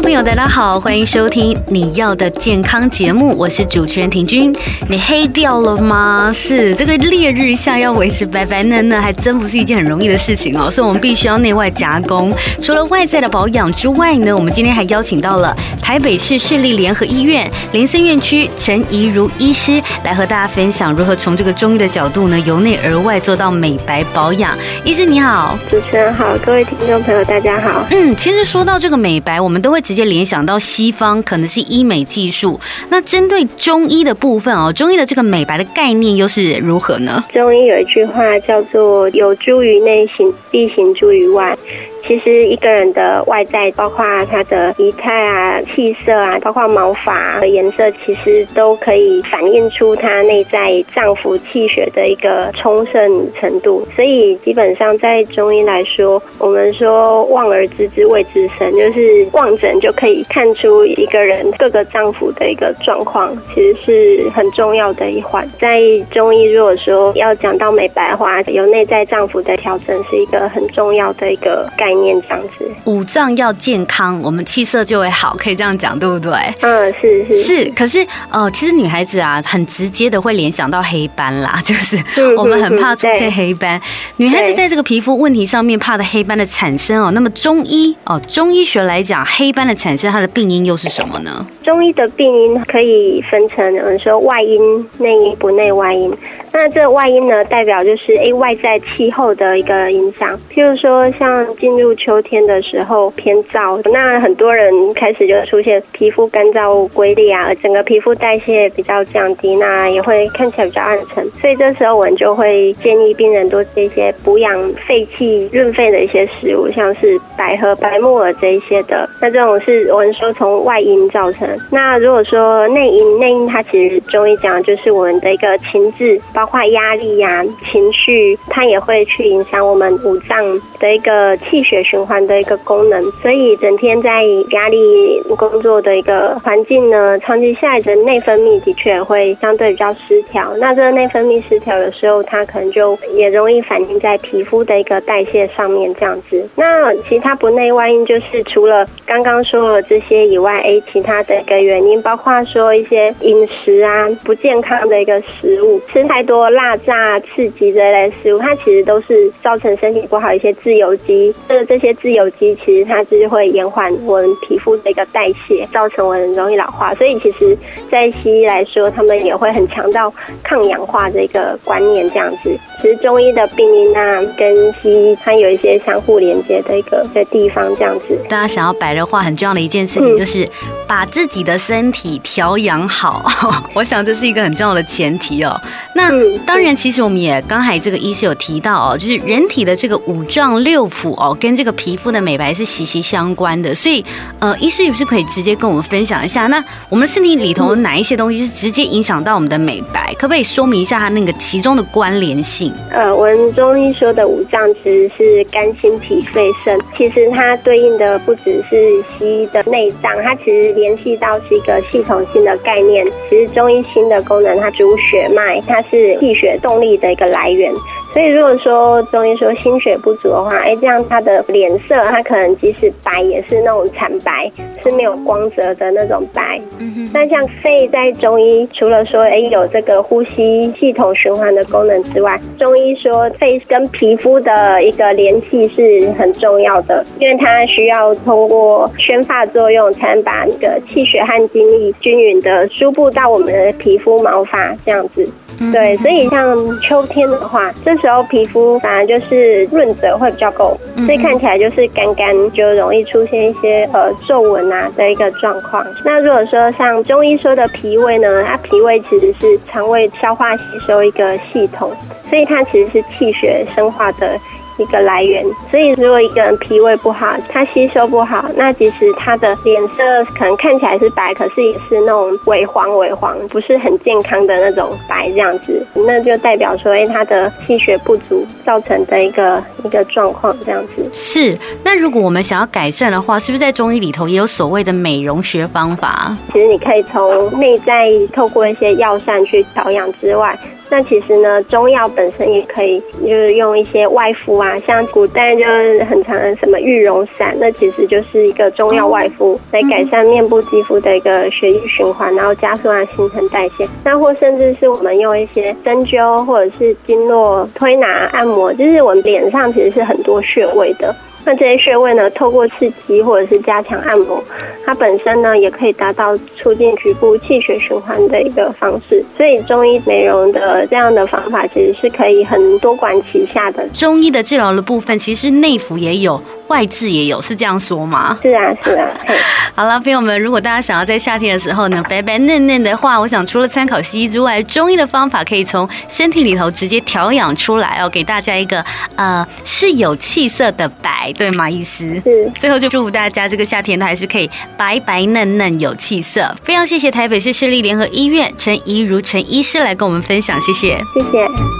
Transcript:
众朋友，大家好，欢迎收听你要的健康节目，我是主持人婷君。你黑掉了吗？是这个烈日下要维持白白嫩嫩，还真不是一件很容易的事情哦。所以，我们必须要内外夹攻。除了外在的保养之外呢，我们今天还邀请到了台北市市立联合医院林森院区陈怡如医师来和大家分享如何从这个中医的角度呢，由内而外做到美白保养。医师你好，主持人好，各位听众朋友大家好。嗯，其实说到这个美白，我们都会。直接联想到西方可能是医美技术，那针对中医的部分哦，中医的这个美白的概念又是如何呢？中医有一句话叫做“有诸于内行，必行诸于外”。其实一个人的外在，包括他的仪态啊、气色啊，包括毛发的颜色，其实都可以反映出他内在脏腑气血的一个充盛程度。所以基本上在中医来说，我们说望而知之谓之神，就是望诊就可以看出一个人各个脏腑的一个状况，其实是很重要的一环。在中医如果说要讲到美白的话，由内在脏腑的调整是一个很重要的一个概念。概念这样子，五脏要健康，我们气色就会好，可以这样讲，对不对？嗯，是是是。可是，呃，其实女孩子啊，很直接的会联想到黑斑啦，就是我们很怕出现黑斑。嗯、女孩子在这个皮肤问题上面怕的黑斑的产生哦，那么中医哦，中医学来讲，黑斑的产生它的病因又是什么呢？中医的病因可以分成，我们说外因、内因、不内外因。那这外因呢，代表就是诶外在气候的一个影响，譬如说像进入秋天的时候偏燥，那很多人开始就出现皮肤干燥、龟裂啊，整个皮肤代谢比较降低，那也会看起来比较暗沉。所以这时候我们就会建议病人多吃一些补养肺气、润肺的一些食物，像是百合、白木耳这一些的。那这种是我们说从外因造成。那如果说内因，内因它其实中医讲就是我们的一个情志，包括压力呀、情绪，它也会去影响我们五脏的一个气血循环的一个功能。所以整天在压力工作的一个环境呢，长期下来的内分泌的确会相对比较失调。那这个内分泌失调的时候，它可能就也容易反映在皮肤的一个代谢上面这样子。那其他不内外因就是除了刚刚说的这些以外，哎，其他的。的原因包括说一些饮食啊，不健康的一个食物，吃太多辣炸刺激这类食物，它其实都是造成身体不好一些自由基。这这些自由基其实它就是会延缓我们皮肤的一个代谢，造成我们容易老化。所以其实，在西医来说，他们也会很强调抗氧化的一个观念这样子。其实中医的病因啊，跟西医它有一些相互连接的一个的地方这样子。大家想要白的话，很重要的一件事情就是把自己。你的身体调养好，我想这是一个很重要的前提哦。那当然，其实我们也刚才这个医师有提到哦，就是人体的这个五脏六腑哦，跟这个皮肤的美白是息息相关的。所以，呃，医师是不是可以直接跟我们分享一下？那我们身体里头哪一些东西是直接影响到我们的美白？可不可以说明一下它那个其中的关联性？呃，我们中医说的五脏其实是肝、心、脾、肺、肾，其实它对应的不只是西医的内脏，它其实联系道。是一个系统性的概念。其实中医心的功能，它主血脉，它是气血动力的一个来源。所以如果说中医说心血不足的话，哎，这样他的脸色，他可能即使白也是那种惨白，是没有光泽的那种白。嗯那像肺在中医除了说哎有这个呼吸系统循环的功能之外，中医说肺跟皮肤的一个联系是很重要的，因为它需要通过宣发作用，才能把那个气血和精力均匀的输布到我们的皮肤毛发这样子。对，所以像秋天的话，这时候皮肤反而就是润泽会比较够，所以看起来就是干干，就容易出现一些呃皱纹啊的一个状况。那如果说像中医说的脾胃呢，它脾胃其实是肠胃消化吸收一个系统，所以它其实是气血生化的。一个来源。所以如果一个人脾胃不好，他吸收不好，那即使他的脸色可能看起来是白，可是也是那种萎黄萎黄，不是很健康的那种白这样子，那就代表说，哎，他的气血不足造成的一个一个状况这样子。是。那如果我们想要改善的话，是不是在中医里头也有所谓的美容学方法？其实你可以从内在透过一些药膳去调养之外。那其实呢，中药本身也可以，就是用一些外敷啊，像古代就是很常的什么玉容散，那其实就是一个中药外敷，来改善面部肌肤的一个血液循环，然后加速它新陈代谢。那或甚至是我们用一些针灸或者是经络推拿按摩，就是我们脸上其实是很多穴位的。那这些穴位呢，透过刺激或者是加强按摩，它本身呢也可以达到促进局部气血循环的一个方式。所以中医美容的这样的方法，其实是可以很多管齐下的。中医的治疗的部分，其实内服也有。外痔也有，是这样说吗？是啊，是啊。好了，朋友们，如果大家想要在夏天的时候呢，白白嫩嫩的话，我想除了参考西医之外，中医的方法可以从身体里头直接调养出来哦，给大家一个呃是有气色的白，对吗，医师？是。最后就祝福大家这个夏天呢，还是可以白白嫩嫩有气色。非常谢谢台北市市立联合医院陈怡如陈医师来跟我们分享，谢谢，谢谢。